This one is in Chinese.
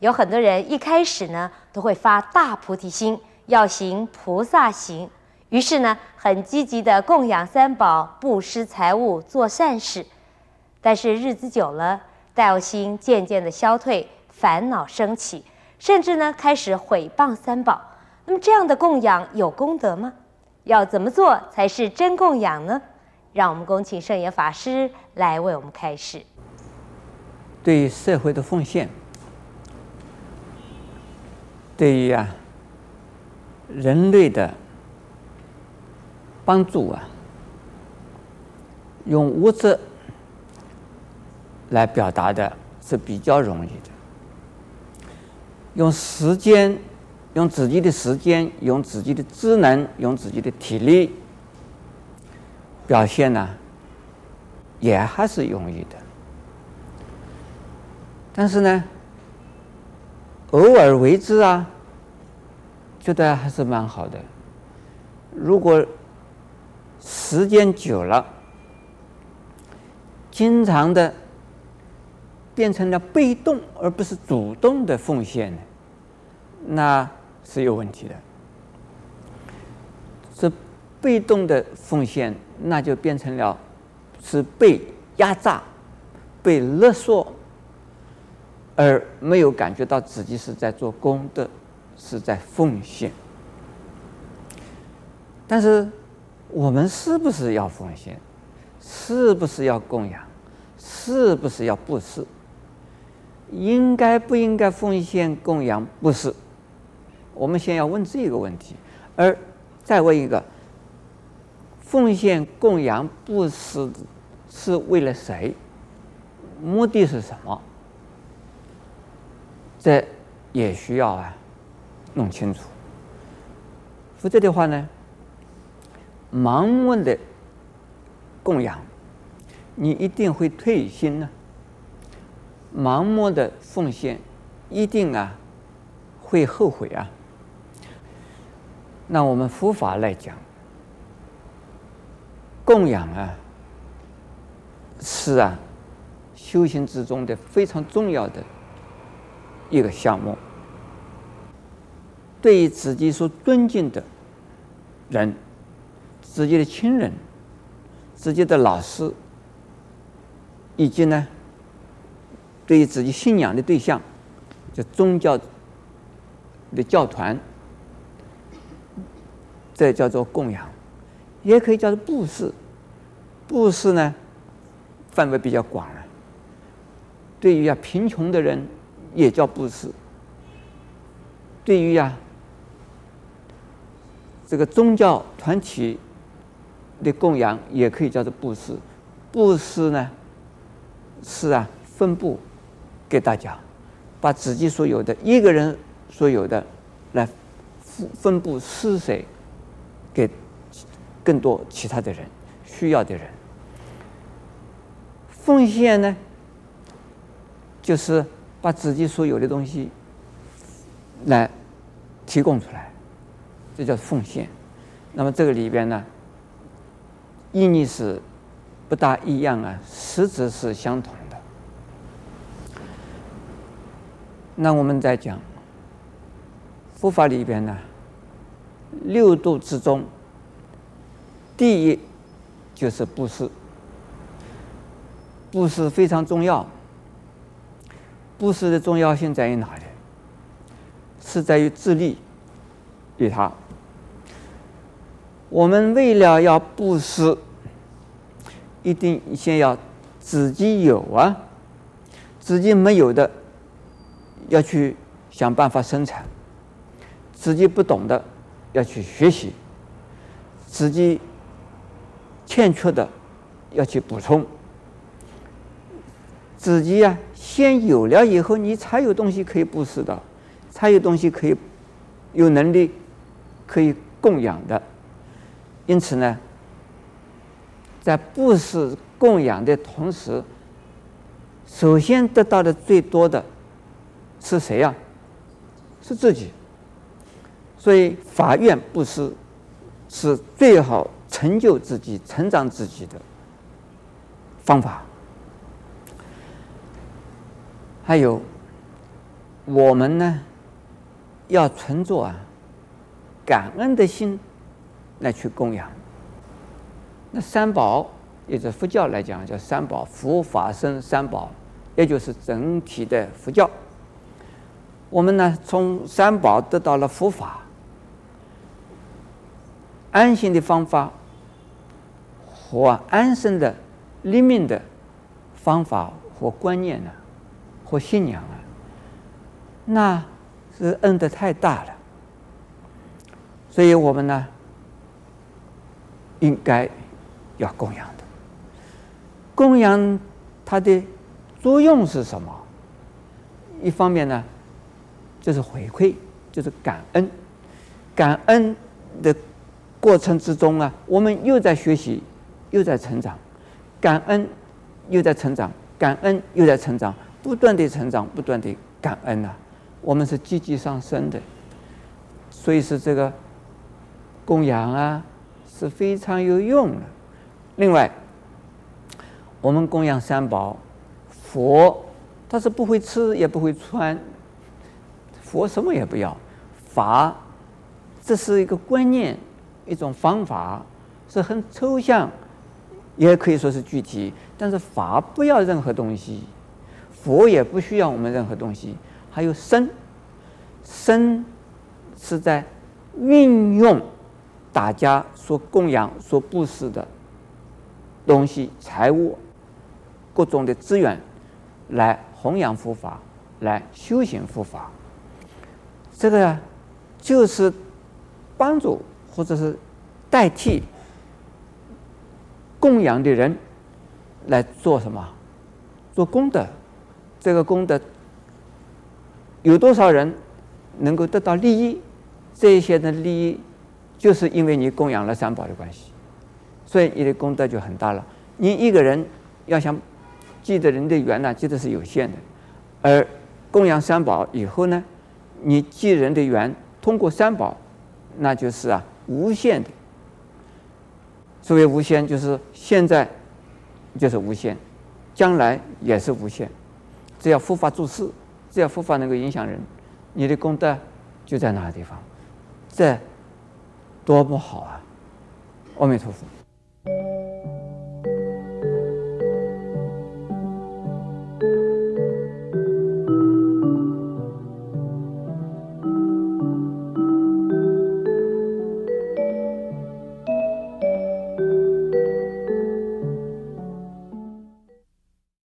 有很多人一开始呢都会发大菩提心，要行菩萨行，于是呢很积极地供养三宝、布施财物、做善事。但是日子久了，道心渐渐的消退，烦恼升起，甚至呢开始毁谤三宝。那么这样的供养有功德吗？要怎么做才是真供养呢？让我们恭请圣严法师来为我们开示。对社会的奉献，对于啊人类的帮助啊，用物质来表达的是比较容易的。用时间，用自己的时间，用自己的智能，用自己的体力表现呢，也还是容易的。但是呢，偶尔为之啊，觉得还是蛮好的。如果时间久了，经常的变成了被动而不是主动的奉献，那是有问题的。是被动的奉献，那就变成了是被压榨、被勒索。而没有感觉到自己是在做功德，是在奉献。但是，我们是不是要奉献？是不是要供养？是不是要布施？应该不应该奉献、供养、布施？我们先要问这个问题，而再问一个：奉献、供养、布施是为了谁？目的是什么？这也需要啊弄清楚，否则的话呢，盲目的供养，你一定会退心呢；盲目的奉献，一定啊会后悔啊。那我们佛法来讲，供养啊是啊修行之中的非常重要的。一个项目，对于自己所尊敬的人、自己的亲人、自己的老师，以及呢，对于自己信仰的对象，就宗教的教团，这叫做供养，也可以叫做布施。布施呢，范围比较广了。对于啊贫穷的人。也叫布施。对于呀、这个宗教团体的供养也可以叫做布施。布施呢，是啊，分布给大家，把自己所有的一个人所有的来分分布施舍给更多其他的人需要的人。奉献呢，就是。把自己所有的东西来提供出来，这叫奉献。那么这个里边呢，意义是不大一样啊，实质是相同的。那我们再讲佛法里边呢，六度之中，第一就是布施，布施非常重要。布施的重要性在于哪里？是在于自利利他。我们为了要布施，一定先要自己有啊，自己没有的，要去想办法生产；自己不懂的，要去学习；自己欠缺的，要去补充。自己呀、啊，先有了以后，你才有东西可以布施的，才有东西可以有能力可以供养的。因此呢，在布施供养的同时，首先得到的最多的是谁呀、是自己。所以发愿布施是最好成就自己、成长自己的方法。还有，我们呢，要存着啊感恩的心来去供养。那三宝，也就是佛教来讲叫三宝，佛法僧三宝，也就是整体的佛教。我们呢，从三宝得到了佛法，安心的方法和安身的立命的方法和观念呢，或信仰啊，那是恩的太大了。所以我们呢，应该要供养的。供养它的作用是什么？一方面呢，就是回馈，就是感恩。感恩的过程之中啊，我们又在学习，又在成长。感恩又在成长，感恩又在成长，不断的成长，不断的感恩啊，我们是积极上升的。所以是这个供养啊，是非常有用的。另外，我们供养三宝，佛他是不会吃也不会穿。佛什么也不要，法，这是一个观念，一种方法，是很抽象，也可以说是具体。但是法不要任何东西，佛也不需要我们任何东西。还有身，身是在运用大家所供养、所布施的东西、财物、各种的资源，来弘扬佛法，来修行佛法。这个就是帮助或者是代替供养的人来做什么？做功德。这个功德有多少人能够得到利益？这些的利益就是因为你供养了三宝的关系，所以你的功德就很大了。你一个人要想积的人的缘呢，积的是有限的，而供养三宝以后呢？你积人的缘，通过三宝，那就是啊无限的。所谓无限，就是现在就是无限，将来也是无限。只要佛法做事，只要佛法能够影响人，你的功德就在那个地方。这多不好啊！阿弥陀佛。